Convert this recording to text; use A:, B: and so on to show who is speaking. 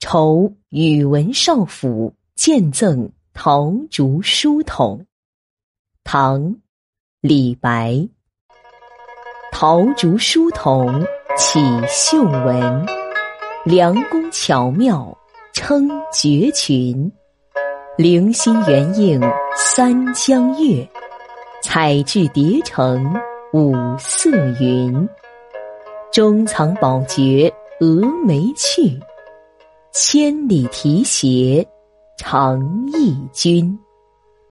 A: 酬宇文少府见赠陶竹书筒。唐，李白。陶竹书筒起秀文，良工巧妙称绝群。灵心圆映三江月，彩质叠成五色云。中藏宝珏峨眉去，千里提携长忆君。